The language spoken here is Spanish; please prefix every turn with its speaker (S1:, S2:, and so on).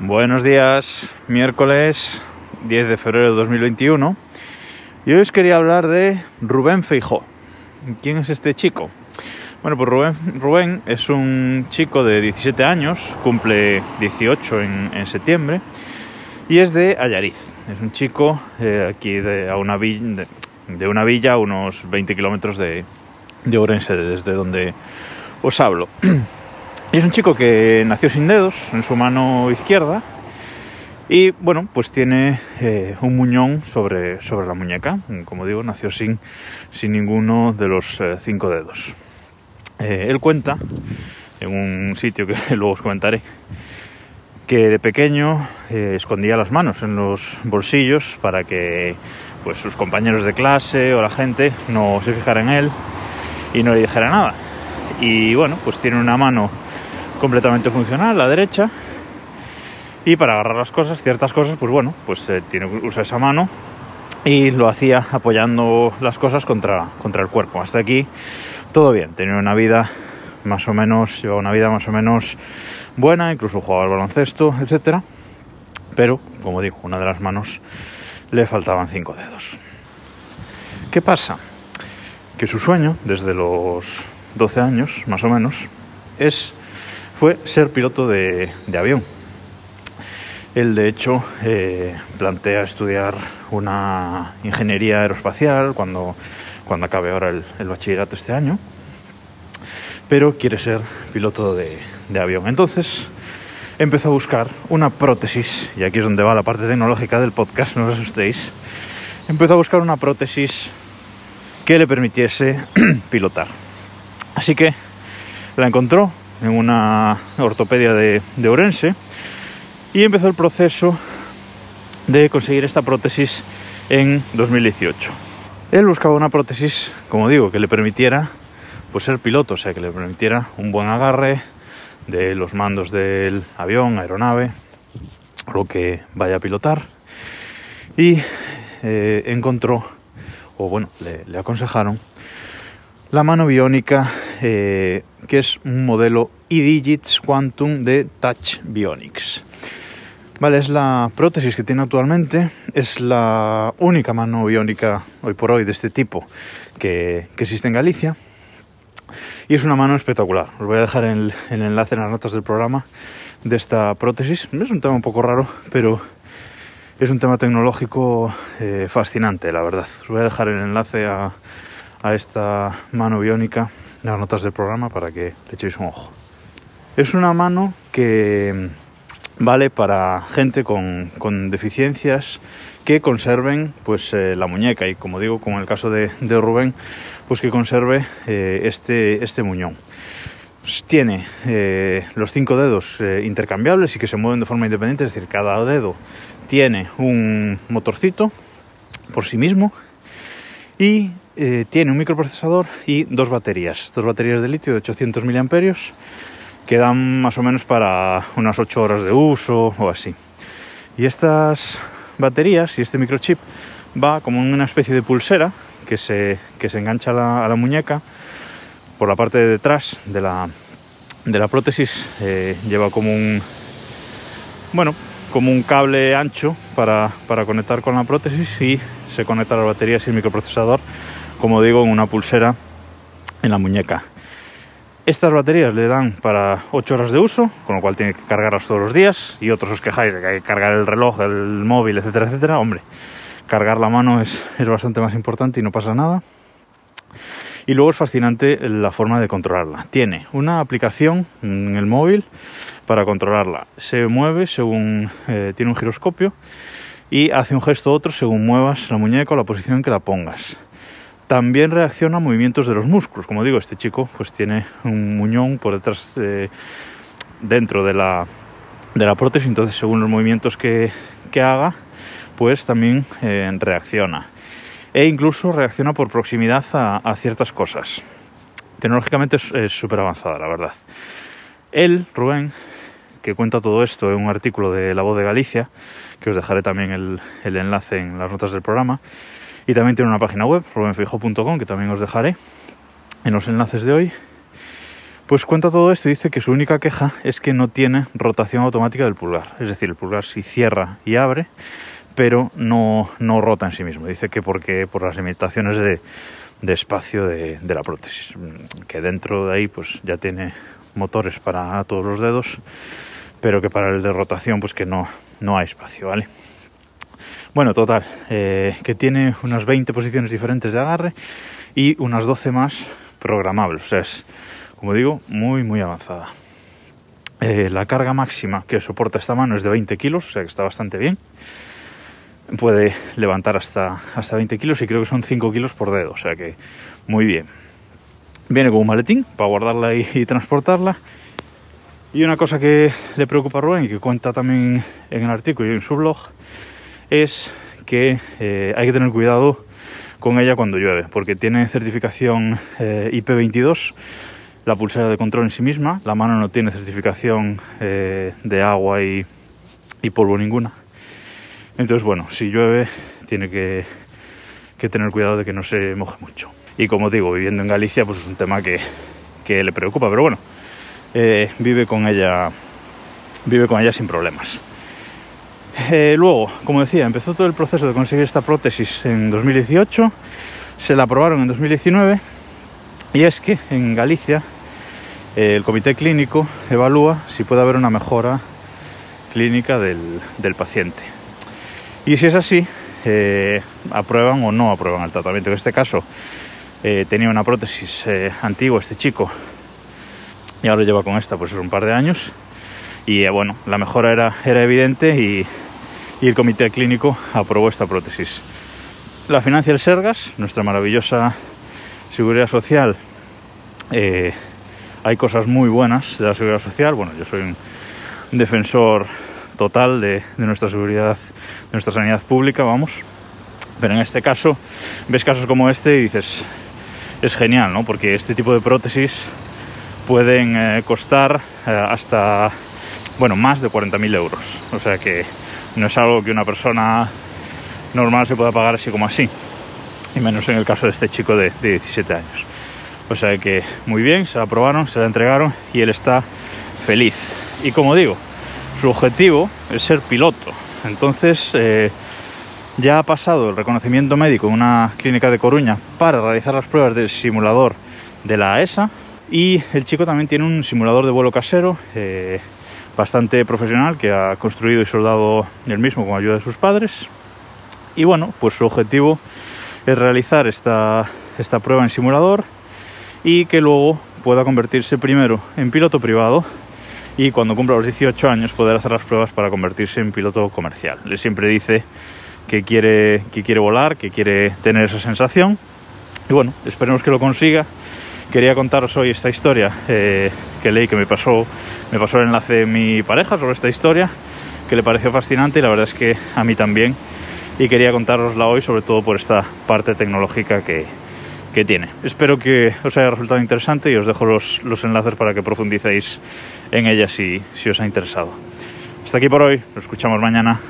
S1: Buenos días, miércoles 10 de febrero de 2021 y hoy os quería hablar de Rubén Feijó. ¿Quién es este chico? Bueno, pues Rubén, Rubén es un chico de 17 años, cumple 18 en, septiembre y es de Ayariz. Es un chico eh, aquí de, a una villa, de, una villa a unos 20 kilómetros de, de Ourense, desde donde os hablo. Y es un chico que nació sin dedos en su mano izquierda y bueno, pues tiene eh, un muñón sobre, sobre la muñeca. Como digo, nació sin, sin ninguno de los eh, cinco dedos. Eh, él cuenta en un sitio que luego os comentaré que de pequeño eh, escondía las manos en los bolsillos para que pues sus compañeros de clase o la gente no se fijara en él y no le dijera nada. Y bueno, pues tiene una mano completamente funcional, la derecha, y para agarrar las cosas, ciertas cosas, pues bueno, pues eh, tiene usa esa mano y lo hacía apoyando las cosas contra, contra el cuerpo. Hasta aquí todo bien, tenía una vida más o menos, llevaba una vida más o menos buena, incluso jugaba al baloncesto, etcétera. Pero, como digo, una de las manos le faltaban cinco dedos. ¿Qué pasa? Que su sueño, desde los 12 años, más o menos, es fue ser piloto de, avión. Él, de hecho, eh, plantea estudiar una ingeniería aeroespacial cuando, cuando acabe ahora el, el, bachillerato este año, pero quiere ser piloto de, de avión. Entonces, empezó a buscar una prótesis, y aquí es donde va la parte tecnológica del podcast, no os asustéis, empezó a buscar una prótesis que le permitiese pilotar. Así que la encontró en una ortopedia de, de Orense y empezó el proceso de conseguir esta prótesis en 2018. Él buscaba una prótesis, como digo, que le permitiera pues ser piloto, o sea, que le permitiera un buen agarre de los mandos del avión, aeronave, lo que vaya a pilotar. Y eh, encontró, o bueno, le, le aconsejaron la mano biónica, eh, que es un modelo eDigits Quantum de Touch Bionics. Vale, es la prótesis que tiene actualmente, es la única mano biónica hoy por hoy de este tipo que, que existe en Galicia y es una mano espectacular. Os voy a dejar el, enlace en las notas del programa de esta prótesis. Es un tema un poco raro, pero es un tema tecnológico eh, fascinante, la verdad. Os voy a dejar el enlace a, a esta mano biónica las notas del programa para que le echéis un ojo. Es una mano que vale para gente con, con deficiencias que conserven pues eh, la muñeca y como digo como en el caso de, de Rubén pues que conserve eh, este, este muñón tiene eh, los cinco dedos intercambiables y que se mueven de forma independiente es decir cada dedo tiene un motorcito por sí mismo y tiene un microprocesador y dos baterías dos baterías de litio de 800 miliamperios que dan más o menos para unas 8 horas de uso o así. Y estas baterías y este microchip va como una especie de pulsera que se, que se engancha a la, a la muñeca por la parte de detrás de la, de la prótesis. Eh, lleva como un, bueno, como un cable ancho para, para conectar con la prótesis y se conecta a las baterías y el microprocesador, como digo, en una pulsera en la muñeca. Estas baterías le dan para 8 horas de uso, con lo cual tiene que cargarlas todos los días. Y otros os quejáis de que hay que cargar el reloj, el móvil, etcétera, etcétera. Hombre, cargar la mano es, es bastante más importante y no pasa nada. Y luego es fascinante la forma de controlarla. Tiene una aplicación en el móvil para controlarla. Se mueve según eh, tiene un giroscopio y hace un gesto u otro según muevas la muñeca o la posición en que la pongas también reacciona a movimientos de los músculos. Como digo, este chico pues tiene un muñón por detrás, eh, dentro de la, de la prótesis, entonces según los movimientos que, que haga, pues también eh, reacciona. E incluso reacciona por proximidad a, a ciertas cosas. Tecnológicamente es súper avanzada, la verdad. Él, Rubén, que cuenta todo esto en un artículo de La Voz de Galicia, que os dejaré también el, el enlace en las notas del programa, y también tiene una página web, rubenfijo.com, que también os dejaré en los enlaces de hoy. Pues cuenta todo esto y dice que su única queja es que no tiene rotación automática del pulgar. Es decir, el pulgar sí cierra y abre, pero no, no rota en sí mismo. Dice que porque por las limitaciones de, espacio de, la prótesis, que dentro de ahí pues ya tiene motores para todos los dedos, pero que para el de rotación pues que no, no hay espacio, ¿vale? Bueno, total, eh, que tiene unas 20 posiciones diferentes de agarre y unas 12 más programables, o sea, es, como digo, muy, muy avanzada. Eh, la carga máxima que soporta esta mano es de 20 kilos, o sea que está bastante bien puede levantar hasta, hasta 20 kilos y creo que son 5 kilos por dedo, o sea que muy bien. Viene con un maletín para guardarla y, transportarla. Y una cosa que le preocupa a Rubén y que cuenta también en el artículo y en su blog es que eh, hay que tener cuidado con ella cuando llueve, porque tiene certificación eh, IP22, la pulsera de control en sí misma, la mano no tiene certificación eh, de agua y, y polvo ninguna. Entonces, bueno, si llueve, tiene que, tener cuidado de que no se moje mucho. Y como digo, viviendo en Galicia, pues es un tema que, le preocupa, pero bueno, eh, vive con ella, vive con ella sin problemas. Eh, luego, como decía, empezó todo el proceso de conseguir esta prótesis en 2018, se la aprobaron en 2019, y es que en Galicia eh, el comité clínico evalúa si puede haber una mejora clínica del paciente. Y si es así, eh, aprueban o no aprueban el tratamiento. En este caso, eh, tenía una prótesis eh, antigua este chico y ahora lleva con esta pues un par de años. Y bueno, la mejora era, era evidente y, y, el comité clínico aprobó esta prótesis. La financia el Sergas, nuestra maravillosa seguridad social. Hay cosas muy buenas de la seguridad social. Bueno, yo soy un defensor total de, nuestra seguridad, de nuestra sanidad pública, vamos. Pero en este caso, ves casos como este y dices, es genial, ¿no? Porque este tipo de prótesis pueden eh, costar eh, hasta, bueno, más de 40.000 euros. O sea que no es algo que una persona normal se pueda pagar así como así. Y menos en el caso de este chico de, de 17 años. O sea que muy bien, se la aprobaron, se la entregaron y él está feliz. Y como digo, su objetivo es ser piloto. Entonces eh, ya ha pasado el reconocimiento médico en una clínica de Coruña para realizar las pruebas del simulador de la ESA y el chico también tiene un simulador de vuelo casero eh, bastante profesional que ha construido y soldado él mismo con ayuda de sus padres. Y bueno, pues su objetivo es realizar esta, esta prueba en simulador y que luego pueda convertirse primero en piloto privado y cuando cumpla los 18 años poder hacer las pruebas para convertirse en piloto comercial. Le siempre dice que quiere, que quiere volar, que quiere tener esa sensación y bueno, esperemos que lo consiga. Quería contaros hoy esta historia eh, que leí que me pasó, me pasó el enlace de mi pareja sobre esta historia, que le pareció fascinante y la verdad es que a mí también. Y quería contárosla hoy sobre todo por esta parte tecnológica que, que tiene. Espero que os haya resultado interesante y os dejo los, los enlaces para que profundicéis en ella si, si os ha interesado. Hasta aquí por hoy, nos escuchamos mañana.